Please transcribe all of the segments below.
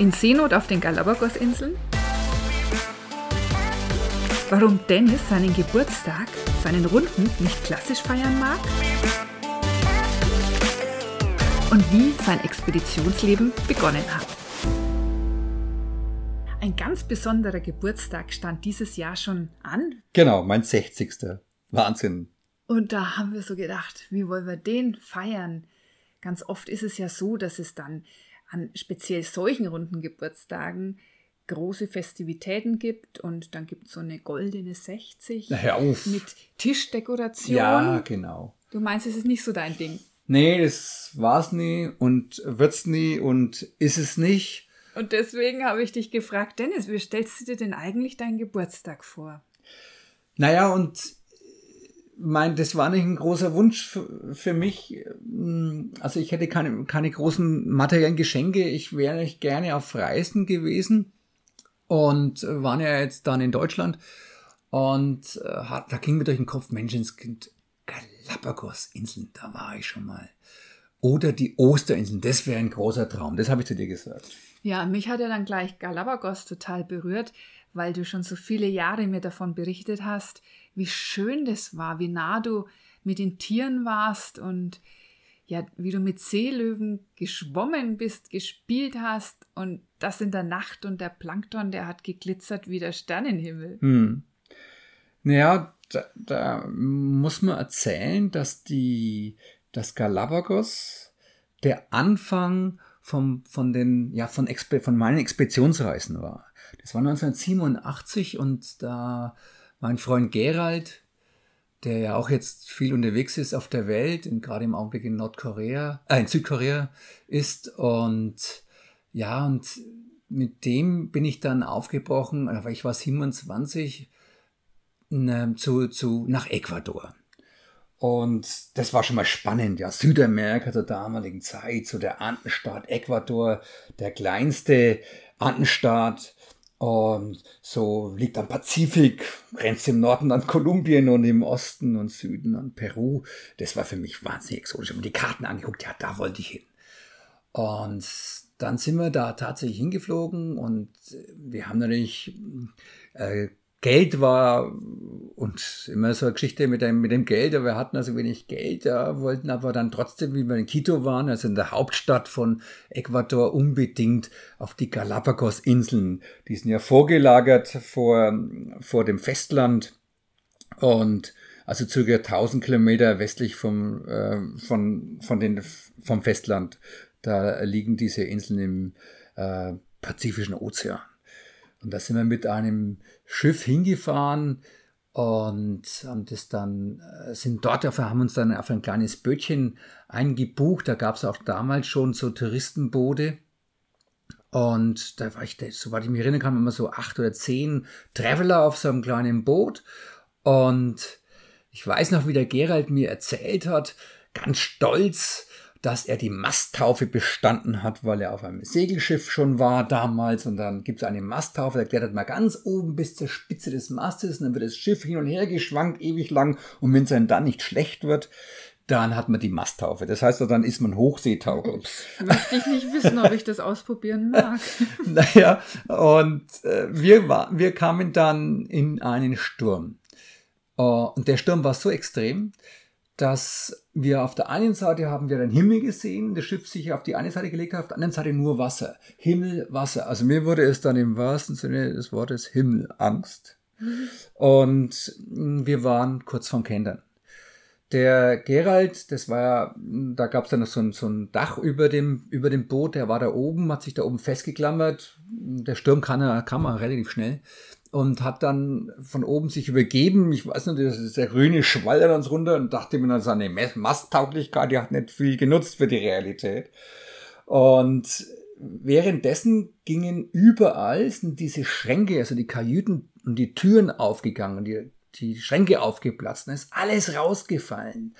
In Seenot auf den Galapagos-Inseln? Warum Dennis seinen Geburtstag, seinen Runden nicht klassisch feiern mag? Und wie sein Expeditionsleben begonnen hat. Ein ganz besonderer Geburtstag stand dieses Jahr schon an. Genau, mein 60. Wahnsinn. Und da haben wir so gedacht, wie wollen wir den feiern? Ganz oft ist es ja so, dass es dann an speziell solchen runden Geburtstagen große Festivitäten gibt und dann gibt es so eine goldene 60 mit Tischdekoration. Ja, genau. Du meinst, es ist nicht so dein Ding? Nee, das war's nie und wird's nie und ist es nicht. Und deswegen habe ich dich gefragt, Dennis, wie stellst du dir denn eigentlich deinen Geburtstag vor? Naja, und mein, das war nicht ein großer Wunsch für, für, mich. Also ich hätte keine, keine großen materiellen Geschenke. Ich wäre nicht gerne auf Reisen gewesen und waren ja jetzt dann in Deutschland. Und äh, da ging mir durch den Kopf, Menschenskind, Galapagos-Inseln, da war ich schon mal. Oder die Osterinseln, das wäre ein großer Traum. Das habe ich zu dir gesagt. Ja, mich hat ja dann gleich Galapagos total berührt, weil du schon so viele Jahre mir davon berichtet hast, wie schön das war, wie nah du mit den Tieren warst und ja, wie du mit Seelöwen geschwommen bist, gespielt hast und das in der Nacht und der Plankton, der hat geglitzert wie der Sternenhimmel. Hm. Naja, da, da muss man erzählen, dass die, das Galapagos der Anfang vom, von den, ja, von, von meinen Expeditionsreisen war. Das war 1987 und da mein Freund Gerald, der ja auch jetzt viel unterwegs ist auf der Welt und gerade im Augenblick in Nordkorea, äh, in Südkorea ist und ja, und mit dem bin ich dann aufgebrochen, aber ich war 27, ne, zu, zu, nach Ecuador. Und das war schon mal spannend, ja. Südamerika zur damaligen Zeit, so der Andenstaat Ecuador, der kleinste Andenstaat und so liegt am Pazifik, grenzt im Norden an Kolumbien und im Osten und Süden an Peru. Das war für mich wahnsinnig exotisch. Ich habe mir die Karten angeguckt, ja, da wollte ich hin. Und dann sind wir da tatsächlich hingeflogen und wir haben natürlich äh, Geld war und immer so eine Geschichte mit dem, mit dem Geld, aber wir hatten also wenig Geld, ja, wollten aber dann trotzdem, wie wir in Quito waren, also in der Hauptstadt von Ecuador, unbedingt auf die Galapagos-Inseln. Die sind ja vorgelagert vor, vor dem Festland und also circa 1000 Kilometer westlich vom, äh, von, von den, vom Festland. Da liegen diese Inseln im äh, Pazifischen Ozean. Und da sind wir mit einem Schiff hingefahren und haben das dann, äh, sind dort auf, haben uns dann auf ein kleines Bötchen eingebucht. Da gab es auch damals schon so Touristenboote. Und da war ich, soweit ich mich erinnern kann, immer so acht oder zehn Traveler auf so einem kleinen Boot. Und ich weiß noch, wie der Gerald mir erzählt hat, ganz stolz, dass er die Masttaufe bestanden hat, weil er auf einem Segelschiff schon war damals. Und dann gibt es eine Masttaufe, da klettert man ganz oben bis zur Spitze des Mastes und dann wird das Schiff hin und her geschwankt, ewig lang. Und wenn es einem dann nicht schlecht wird, dann hat man die Masttaufe. Das heißt, dann ist man Hochseetaucher. Möchte ich nicht wissen, ob ich das ausprobieren mag. naja, und äh, wir, war, wir kamen dann in einen Sturm. Uh, und der Sturm war so extrem, dass wir auf der einen Seite haben wir den Himmel gesehen, das Schiff sich auf die eine Seite gelegt hat, auf der anderen Seite nur Wasser. Himmel, Wasser. Also mir wurde es dann im wahrsten Sinne des Wortes Himmelangst. Und wir waren kurz vom Kentern. Der Gerald, das war ja, da gab es dann noch so ein, so ein Dach über dem, über dem Boot, der war da oben, hat sich da oben festgeklammert. Der Sturm kam, kam relativ schnell und hat dann von oben sich übergeben. Ich weiß nicht, das ist der grüne Schwall dann runter und dachte mir dann, seine Masttauglichkeit, die hat nicht viel genutzt für die Realität. Und währenddessen gingen überall sind diese Schränke, also die Kajüten und die Türen aufgegangen, die, die Schränke aufgeplatzt, da ist alles rausgefallen.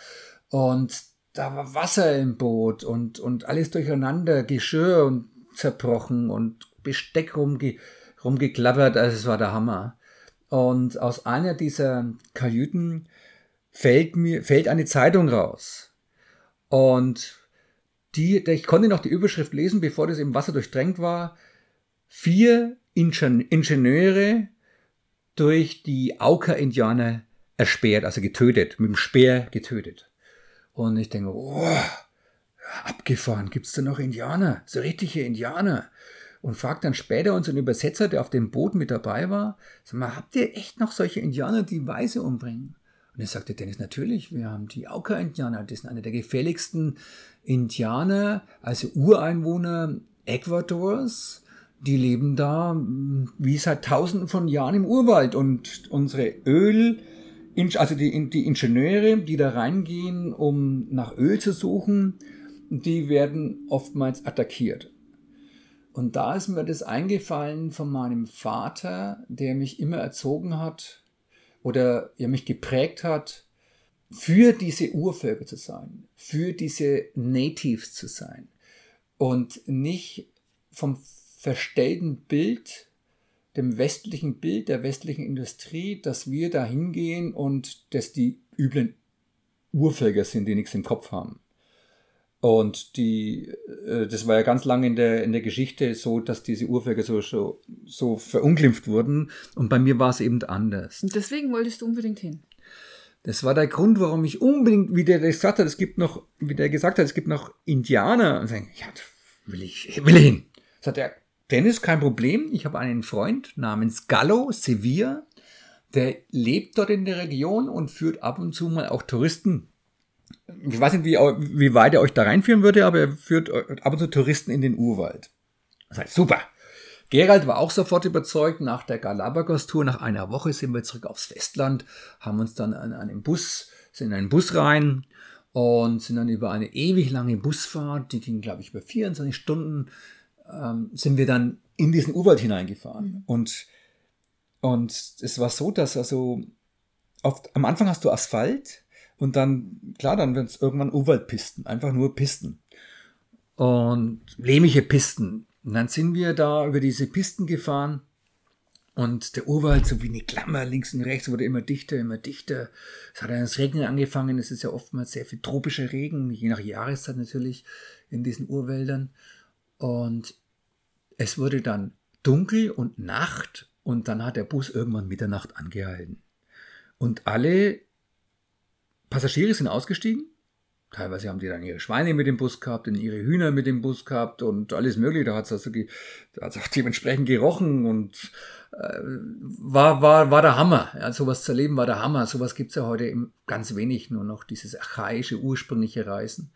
Und da war Wasser im Boot und, und alles durcheinander, Geschirr und zerbrochen und Besteck rumge rumgeklappert, also es war der Hammer. Und aus einer dieser Kajüten fällt mir, fällt eine Zeitung raus. Und die, ich konnte noch die Überschrift lesen, bevor das im Wasser durchdrängt war. vier Ingenieure durch die Auka-Indianer ersperrt, also getötet, mit dem Speer getötet. Und ich denke, oh, abgefahren, gibt's da noch Indianer, so richtige Indianer? Und fragt dann später unseren Übersetzer, der auf dem Boot mit dabei war, sag mal, habt ihr echt noch solche Indianer, die Weise umbringen? Und er sagte Dennis, natürlich, wir haben die Auka-Indianer, das sind eine der gefährlichsten Indianer, also Ureinwohner Ecuadors. Die leben da hm, wie seit tausenden von Jahren im Urwald und unsere Öl, also die, die Ingenieure, die da reingehen, um nach Öl zu suchen, die werden oftmals attackiert. Und da ist mir das eingefallen von meinem Vater, der mich immer erzogen hat oder der mich geprägt hat, für diese Urvölker zu sein, für diese Natives zu sein und nicht vom verstellten Bild, dem westlichen Bild der westlichen Industrie, dass wir da hingehen und dass die üblen Urvölker sind, die nichts im Kopf haben. Und die, äh, das war ja ganz lange in der, in der Geschichte so, dass diese Urvölker so, so, so verunglimpft wurden. Und bei mir war es eben anders. Und deswegen wolltest du unbedingt hin. Das war der Grund, warum ich unbedingt, wie der gesagt hat, es gibt noch, wie der gesagt hat, es gibt noch Indianer. Und sagen, ja, will ich, will ich hin. Sagt er, Dennis, kein Problem. Ich habe einen Freund namens Gallo Sevilla. Der lebt dort in der Region und führt ab und zu mal auch Touristen ich weiß nicht, wie, wie weit er euch da reinführen würde, aber er führt ab und zu Touristen in den Urwald. Das heißt, super. Gerald war auch sofort überzeugt. Nach der Galapagos-Tour, nach einer Woche sind wir zurück aufs Festland, haben uns dann an einem Bus, sind in einen Bus rein und sind dann über eine ewig lange Busfahrt, die ging, glaube ich, über 24 Stunden, ähm, sind wir dann in diesen Urwald hineingefahren. Mhm. Und, und es war so, dass also oft, am Anfang hast du Asphalt und dann, klar, dann werden es irgendwann Urwaldpisten, einfach nur Pisten. Und lehmige Pisten. Und dann sind wir da über diese Pisten gefahren und der Urwald, so wie eine Klammer, links und rechts, wurde immer dichter, immer dichter. Es hat dann das Regnen angefangen. Es ist ja oftmals sehr viel tropischer Regen, je nach Jahreszeit natürlich, in diesen Urwäldern. Und es wurde dann dunkel und Nacht und dann hat der Bus irgendwann Mitternacht angehalten. Und alle Passagiere sind ausgestiegen. Teilweise haben die dann ihre Schweine mit dem Bus gehabt und ihre Hühner mit dem Bus gehabt und alles mögliche. Da hat es also da auch dementsprechend gerochen und äh, war, war, war der Hammer. Ja, sowas zu erleben war der Hammer. Sowas gibt's ja heute ganz wenig, nur noch dieses archaische, ursprüngliche Reisen.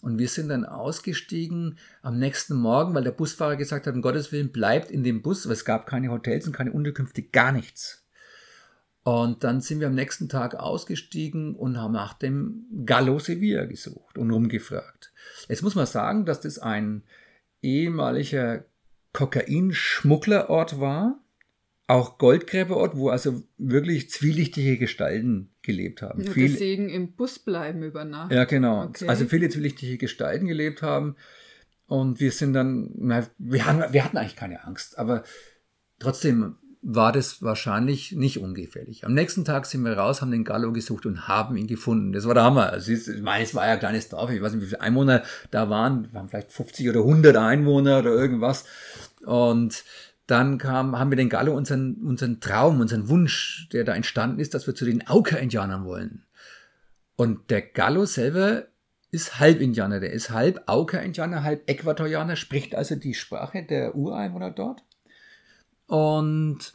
Und wir sind dann ausgestiegen am nächsten Morgen, weil der Busfahrer gesagt hat, um Gottes Willen, bleibt in dem Bus, weil es gab keine Hotels und keine Unterkünfte, gar nichts. Und dann sind wir am nächsten Tag ausgestiegen und haben nach dem Gallo Sevilla gesucht und rumgefragt. Jetzt muss man sagen, dass das ein ehemaliger Kokainschmugglerort war, auch Goldgräberort, wo also wirklich zwielichtige Gestalten gelebt haben. Nur Viel, deswegen im Bus bleiben über Nacht. Ja, genau. Okay. Also viele zwielichtige Gestalten gelebt haben. Und wir sind dann, na, wir, hatten, wir hatten eigentlich keine Angst, aber trotzdem, war das wahrscheinlich nicht ungefährlich. Am nächsten Tag sind wir raus, haben den Gallo gesucht und haben ihn gefunden. Das war der Hammer. Also ich meine, es war ja ein kleines Dorf. Ich weiß nicht, wie viele Einwohner da waren. Wir haben vielleicht 50 oder 100 Einwohner oder irgendwas. Und dann kam, haben wir den Gallo unseren, unseren Traum, unseren Wunsch, der da entstanden ist, dass wir zu den Auka-Indianern wollen. Und der Gallo selber ist Halb-Indianer. Der ist halb Auka-Indianer, halb Äquatorianer, spricht also die Sprache der Ureinwohner dort. Und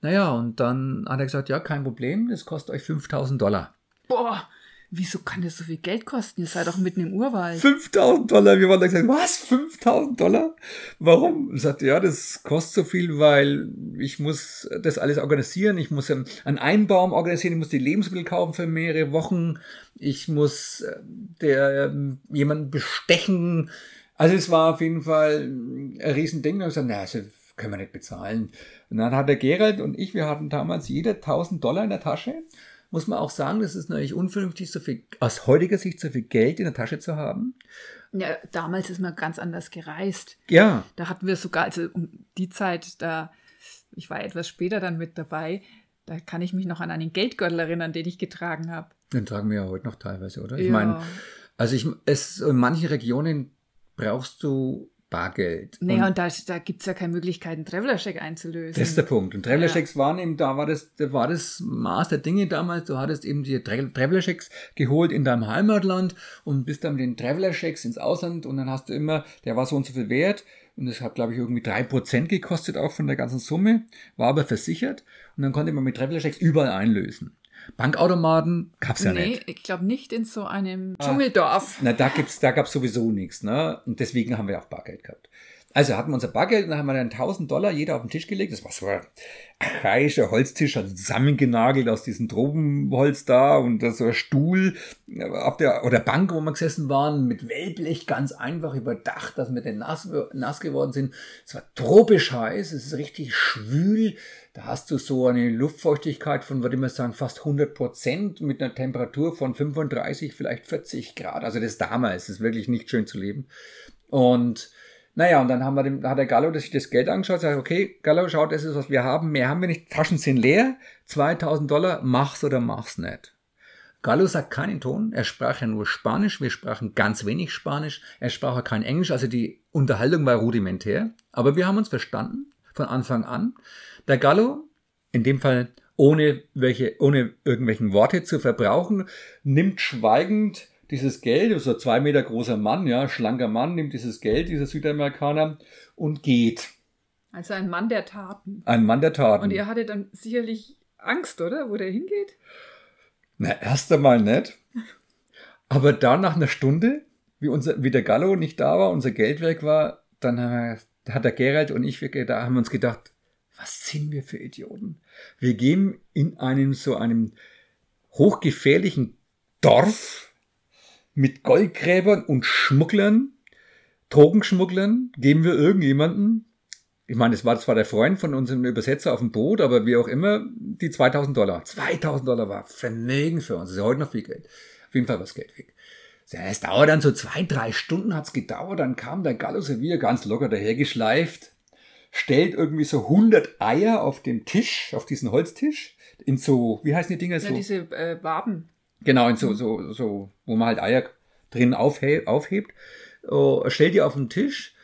naja, und dann hat er gesagt, ja, kein Problem, das kostet euch 5000 Dollar. Boah, wieso kann das so viel Geld kosten? Ihr seid doch mitten im Urwald. 5000 Dollar, wir waren da gesagt, was, 5000 Dollar? Warum? Er sagte, ja, das kostet so viel, weil ich muss das alles organisieren, ich muss einen Einbaum organisieren, ich muss die Lebensmittel kaufen für mehrere Wochen, ich muss äh, der ähm, jemanden bestechen. Also es war auf jeden Fall ein Riesending. Und ich gesagt, na, also können wir nicht bezahlen. Und dann hat der Gerald und ich, wir hatten damals jeder 1000 Dollar in der Tasche. Muss man auch sagen, das ist natürlich unvernünftig, so viel, aus heutiger Sicht so viel Geld in der Tasche zu haben. Ja, damals ist man ganz anders gereist. Ja. Da hatten wir sogar, also um die Zeit, da, ich war etwas später dann mit dabei, da kann ich mich noch an einen Geldgürtel erinnern, den ich getragen habe. Den tragen wir ja heute noch teilweise, oder? Ja. Ich meine, also ich, es, in manchen Regionen brauchst du Bargeld. Nee, und, und da, da gibt es ja keine Möglichkeit, einen Traveler-Check einzulösen. Das ist der Punkt. Und Traveler-Checks ja. waren eben, da war das, da war das Maß der Dinge damals. Du hattest eben die Traveler-Checks geholt in deinem Heimatland und bist dann mit den Traveler-Checks ins Ausland und dann hast du immer, der war so und so viel wert und das hat, glaube ich, irgendwie drei Prozent gekostet auch von der ganzen Summe, war aber versichert und dann konnte man mit Traveler-Checks überall einlösen. Bankautomaten gab's ja nee, nicht. Nee, ich glaube nicht in so einem ah, Dschungeldorf. Na, da gibt's, da gab's sowieso nichts, ne? Und deswegen haben wir auch Bargeld gehabt. Also hatten wir unser Bargeld und dann haben wir dann 1000 Dollar jeder auf den Tisch gelegt. Das war so ein archaischer Holztisch, also zusammengenagelt aus diesem Tropenholz da und so ein Stuhl auf der oder Bank, wo wir gesessen waren, mit Wellblech ganz einfach überdacht, dass wir denn nass, nass geworden sind. Es war tropisch heiß, es ist richtig schwül. Da hast du so eine Luftfeuchtigkeit von, würde ich mal sagen, fast 100 Prozent mit einer Temperatur von 35, vielleicht 40 Grad. Also das damals, ist wirklich nicht schön zu leben. Und naja, und dann haben wir dem, hat der Gallo sich das Geld angeschaut, sagt, okay, Gallo, schau, das ist, was wir haben, mehr haben wir nicht, Taschen sind leer, 2000 Dollar, mach's oder mach's nicht. Gallo sagt keinen Ton, er sprach ja nur Spanisch, wir sprachen ganz wenig Spanisch, er sprach auch kein Englisch, also die Unterhaltung war rudimentär, aber wir haben uns verstanden, von Anfang an. Der Gallo, in dem Fall ohne welche, ohne irgendwelchen Worte zu verbrauchen, nimmt schweigend dieses Geld, so ein zwei Meter großer Mann, ja, schlanker Mann, nimmt dieses Geld, dieser Südamerikaner, und geht. Also ein Mann der Taten. Ein Mann der Taten. Und ihr hattet dann sicherlich Angst, oder? Wo der hingeht? Na, erst einmal nicht. Aber da nach einer Stunde, wie, unser, wie der Gallo nicht da war, unser Geld weg war, dann hat der Gerald und ich, da haben wir uns gedacht, was sind wir für Idioten? Wir gehen in einem so einem hochgefährlichen Dorf, mit Goldgräbern und Schmugglern, Drogenschmugglern, geben wir irgendjemanden, ich meine, das war zwar der Freund von unserem Übersetzer auf dem Boot, aber wie auch immer, die 2000 Dollar. 2000 Dollar war Vermögen für uns. Das ist ja heute noch viel Geld. Auf jeden Fall war das Geld weg. Es dauert dann so zwei, drei Stunden hat's gedauert, dann kam der Gallo Sevilla ganz locker dahergeschleift, stellt irgendwie so 100 Eier auf den Tisch, auf diesen Holztisch, in so, wie heißen die Dinger so? Ja, diese äh, Waben. Genau, in so, so, so, wo man halt Eier drin aufhe aufhebt, uh, stellt die auf den Tisch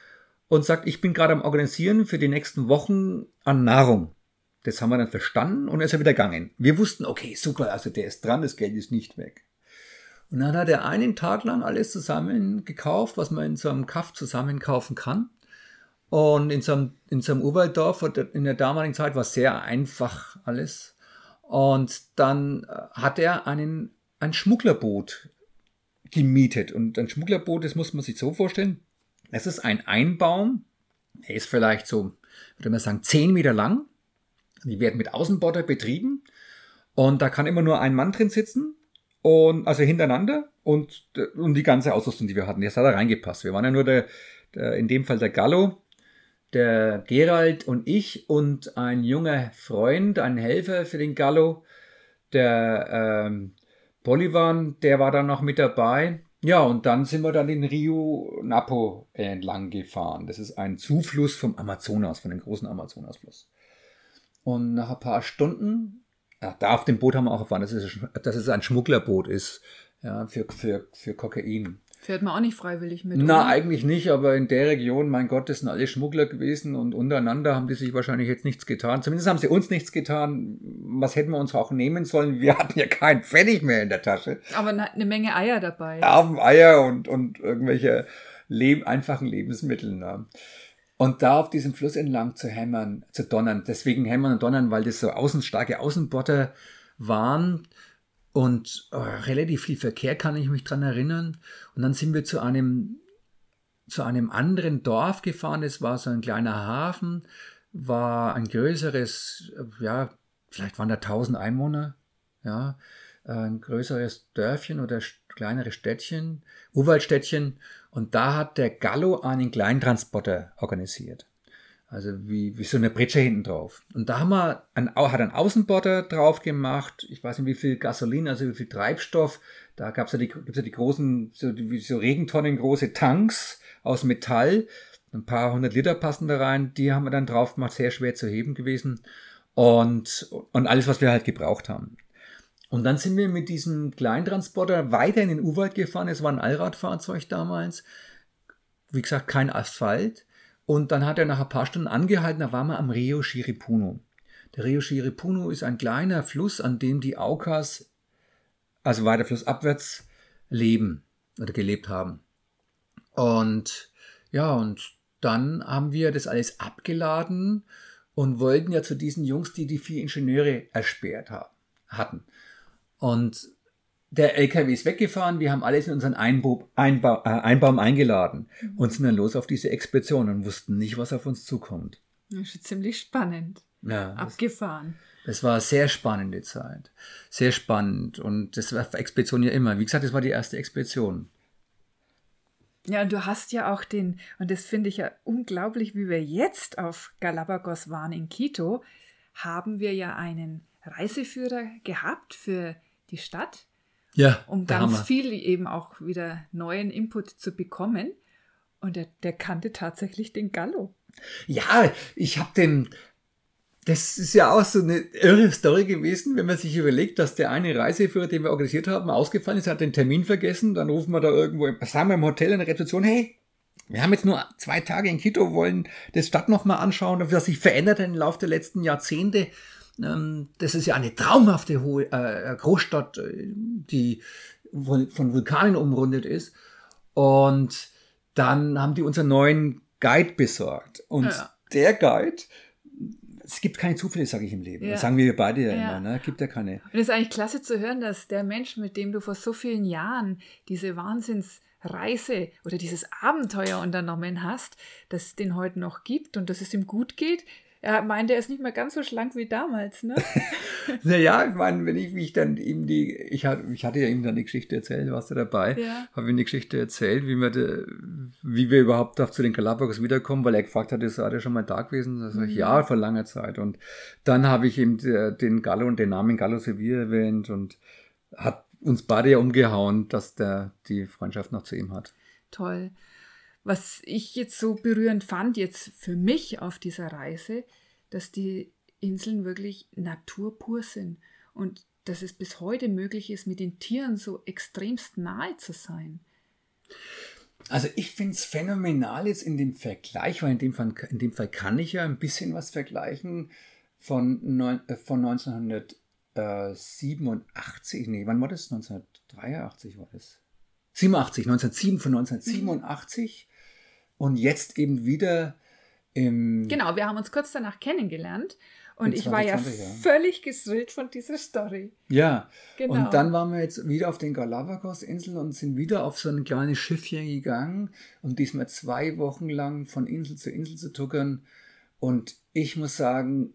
und sagt, ich bin gerade am Organisieren für die nächsten Wochen an Nahrung. Das haben wir dann verstanden und ist er wieder gegangen. Wir wussten, okay, super, also der ist dran, das Geld ist nicht weg. Und dann hat er einen Tag lang alles zusammen gekauft, was man in so einem Kaff zusammen kaufen kann. Und in so einem, in so einem Urwalddorf in der damaligen Zeit war sehr einfach alles. Und dann äh, hat er einen ein Schmugglerboot gemietet. Und ein Schmugglerboot, das muss man sich so vorstellen. Es ist ein Einbaum. Er ist vielleicht so, würde man sagen, zehn Meter lang. Die werden mit Außenborder betrieben. Und da kann immer nur ein Mann drin sitzen. Und, also hintereinander. Und, und die ganze Ausrüstung, die wir hatten, das hat da reingepasst. Wir waren ja nur der, der in dem Fall der Gallo, der Gerald und ich und ein junger Freund, ein Helfer für den Gallo, der ähm, Bolivan, der war dann noch mit dabei. Ja, und dann sind wir dann den Rio Napo entlang gefahren. Das ist ein Zufluss vom Amazonas, von dem großen Amazonasfluss. Und nach ein paar Stunden, ja, da auf dem Boot haben wir auch erfahren, dass es, ein Schmugglerboot ist, ja, für, für, für Kokain. Fährt man auch nicht freiwillig mit. Na, oder? eigentlich nicht, aber in der Region, mein Gott, das sind alle Schmuggler gewesen und untereinander haben die sich wahrscheinlich jetzt nichts getan. Zumindest haben sie uns nichts getan. Was hätten wir uns auch nehmen sollen? Wir hatten ja keinen Pfennig mehr in der Tasche. Aber eine Menge Eier dabei. Auf Eier und, und irgendwelche Leb einfachen Lebensmittel. Ne? Und da auf diesem Fluss entlang zu hämmern, zu donnern. Deswegen hämmern und donnern, weil das so außen, starke Außenbotter waren und oh, relativ viel Verkehr kann ich mich dran erinnern. Und dann sind wir zu einem, zu einem anderen Dorf gefahren. Es war so ein kleiner Hafen, war ein größeres, ja, vielleicht waren da 1000 Einwohner, ja, ein größeres Dörfchen oder kleineres Städtchen, Urwaldstädtchen. Und da hat der Gallo einen Kleintransporter organisiert. Also wie, wie so eine Britsche hinten drauf. Und da haben wir ein, hat ein Außenborder drauf gemacht. Ich weiß nicht, wie viel Gasolin, also wie viel Treibstoff. Da gab's ja die, ja die großen, so, die, so Regentonnen große Tanks aus Metall. Ein paar hundert Liter passen da rein. Die haben wir dann drauf gemacht, sehr schwer zu heben gewesen. Und, und alles, was wir halt gebraucht haben. Und dann sind wir mit diesem Kleintransporter weiter in den Urwald gefahren. Es war ein Allradfahrzeug damals wie gesagt, kein Asphalt. Und dann hat er nach ein paar Stunden angehalten, da waren wir am Rio Shiripuno. Der Rio Shiripuno ist ein kleiner Fluss, an dem die Aukas, also weiter flussabwärts, leben oder gelebt haben. Und ja, und dann haben wir das alles abgeladen und wollten ja zu diesen Jungs, die die vier Ingenieure ersperrt haben, hatten. Und der LKW ist weggefahren, wir haben alles in unseren Einbau, Einbau, äh, Einbaum eingeladen mhm. und sind dann los auf diese Expedition und wussten nicht, was auf uns zukommt. Das ist ziemlich spannend. Ja, Abgefahren. Das, das war eine sehr spannende Zeit. Sehr spannend. Und das war Expedition ja immer. Wie gesagt, das war die erste Expedition. Ja, und du hast ja auch den, und das finde ich ja unglaublich, wie wir jetzt auf Galapagos waren in Quito, haben wir ja einen Reiseführer gehabt für die Stadt. Ja. Um ganz Hammer. viel eben auch wieder neuen Input zu bekommen. Und der, der kannte tatsächlich den Gallo. Ja, ich habe den, das ist ja auch so eine irre Story gewesen, wenn man sich überlegt, dass der eine Reiseführer, den wir organisiert haben, ausgefallen ist, hat den Termin vergessen, dann rufen wir da irgendwo, sagen wir im Hotel in der Rezeption, hey, wir haben jetzt nur zwei Tage in Quito, wollen das Stadt nochmal anschauen, was sich verändert hat im Laufe der letzten Jahrzehnte. Ähm, das ist ja eine traumhafte hohe, äh, Großstadt, äh, die von Vulkanen umrundet ist. Und dann haben die unseren neuen Guide besorgt. Und ja. der Guide es gibt keine Zufälle, sage ich im Leben. Ja. Das sagen wir beide ja, immer. Ne? Gibt ja keine. Und es ist eigentlich klasse zu hören, dass der Mensch, mit dem du vor so vielen Jahren diese Wahnsinnsreise oder dieses Abenteuer unternommen hast, dass es den heute noch gibt und dass es ihm gut geht, er meint, er ist nicht mehr ganz so schlank wie damals, ne? naja, ich meine, wenn ich mich dann ihm die, ich hatte, ich hatte ja ihm dann die Geschichte erzählt, warst du dabei, ja. habe ihm die Geschichte erzählt, wie wir, de, wie wir überhaupt zu den Galapagos wiederkommen, weil er gefragt hat, ist er schon mal da gewesen? Das mhm. ich, ja, vor langer Zeit. Und dann habe ich ihm den Gallo und den Namen Gallo Sevilla erwähnt und hat uns beide ja umgehauen, dass der die Freundschaft noch zu ihm hat. Toll. Was ich jetzt so berührend fand, jetzt für mich auf dieser Reise, dass die Inseln wirklich naturpur sind und dass es bis heute möglich ist, mit den Tieren so extremst nahe zu sein. Also ich finde es phänomenal jetzt in dem Vergleich, weil in dem, Fall, in dem Fall kann ich ja ein bisschen was vergleichen von, neun, äh, von 1987, nee, wann war das? 1983 war das. 87, 1907, von 1987 und jetzt eben wieder im. Genau, wir haben uns kurz danach kennengelernt. Und ich war ja, völlig gesrillt von dieser Story. Ja, genau. und dann waren wir jetzt wieder auf den Galapagos-Inseln und sind wieder auf so ein kleines Schiffchen gegangen, um diesmal zwei Wochen lang von Insel zu Insel zu tuckern. Und ich muss sagen,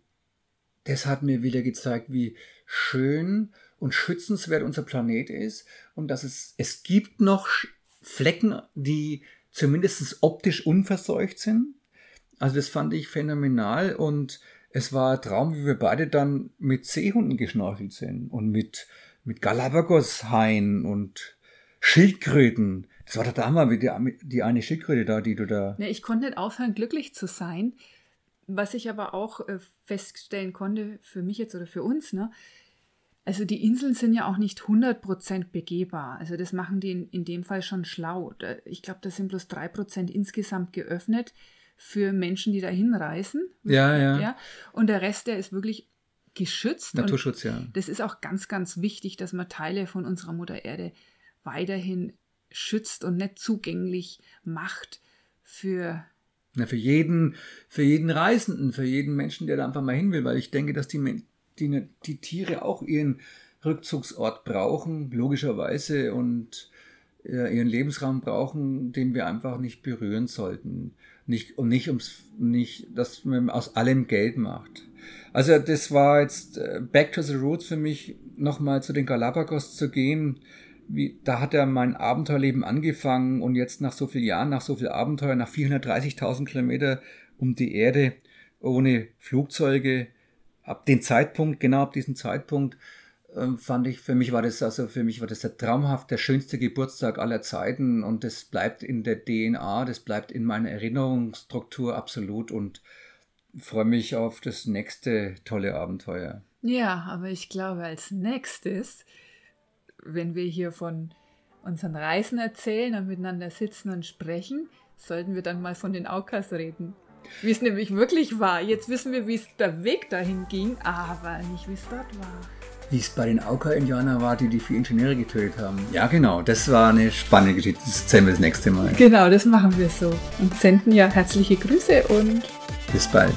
das hat mir wieder gezeigt, wie schön und schützenswert unser Planet ist und dass es, es gibt noch Flecken, die zumindest optisch unverseucht sind. Also das fand ich phänomenal und es war ein Traum, wie wir beide dann mit Seehunden geschnorchelt sind und mit, mit Galapagos-Haien und Schildkröten. Das war Hammer, wie die, die eine Schildkröte da, die du da. Ja, ich konnte nicht aufhören, glücklich zu sein. Was ich aber auch äh, feststellen konnte, für mich jetzt oder für uns, ne, also die Inseln sind ja auch nicht 100% begehbar. Also das machen die in, in dem Fall schon schlau. Ich glaube, da sind bloß 3% insgesamt geöffnet für Menschen, die da hinreisen. Ja, ja, ja. Und der Rest, der ist wirklich geschützt. Naturschutz, ja. Das ist auch ganz, ganz wichtig, dass man Teile von unserer Mutter Erde weiterhin schützt und nicht zugänglich macht für na, für jeden, für jeden Reisenden, für jeden Menschen, der da einfach mal hin will, weil ich denke, dass die, die, die Tiere auch ihren Rückzugsort brauchen, logischerweise, und äh, ihren Lebensraum brauchen, den wir einfach nicht berühren sollten. Nicht, und nicht, ums, nicht, dass man aus allem Geld macht. Also das war jetzt äh, Back to the Roots für mich, nochmal zu den Galapagos zu gehen. Wie, da hat er mein Abenteuerleben angefangen und jetzt nach so vielen Jahren, nach so viel Abenteuer, nach 430.000 Kilometer um die Erde, ohne Flugzeuge, ab dem Zeitpunkt, genau ab diesem Zeitpunkt, ähm, fand ich, für mich war das also, für mich war das der traumhaft, der schönste Geburtstag aller Zeiten und das bleibt in der DNA, das bleibt in meiner Erinnerungsstruktur absolut und freue mich auf das nächste tolle Abenteuer. Ja, aber ich glaube, als nächstes, wenn wir hier von unseren Reisen erzählen und miteinander sitzen und sprechen, sollten wir dann mal von den Aukas reden. Wie es nämlich wirklich war. Jetzt wissen wir, wie es der Weg dahin ging, aber nicht, wie es dort war. Wie es bei den Auka-Indianern war, die die vier Ingenieure getötet haben. Ja, genau. Das war eine spannende Geschichte. Das erzählen wir das nächste Mal. Genau, das machen wir so. Und senden ja herzliche Grüße und bis bald.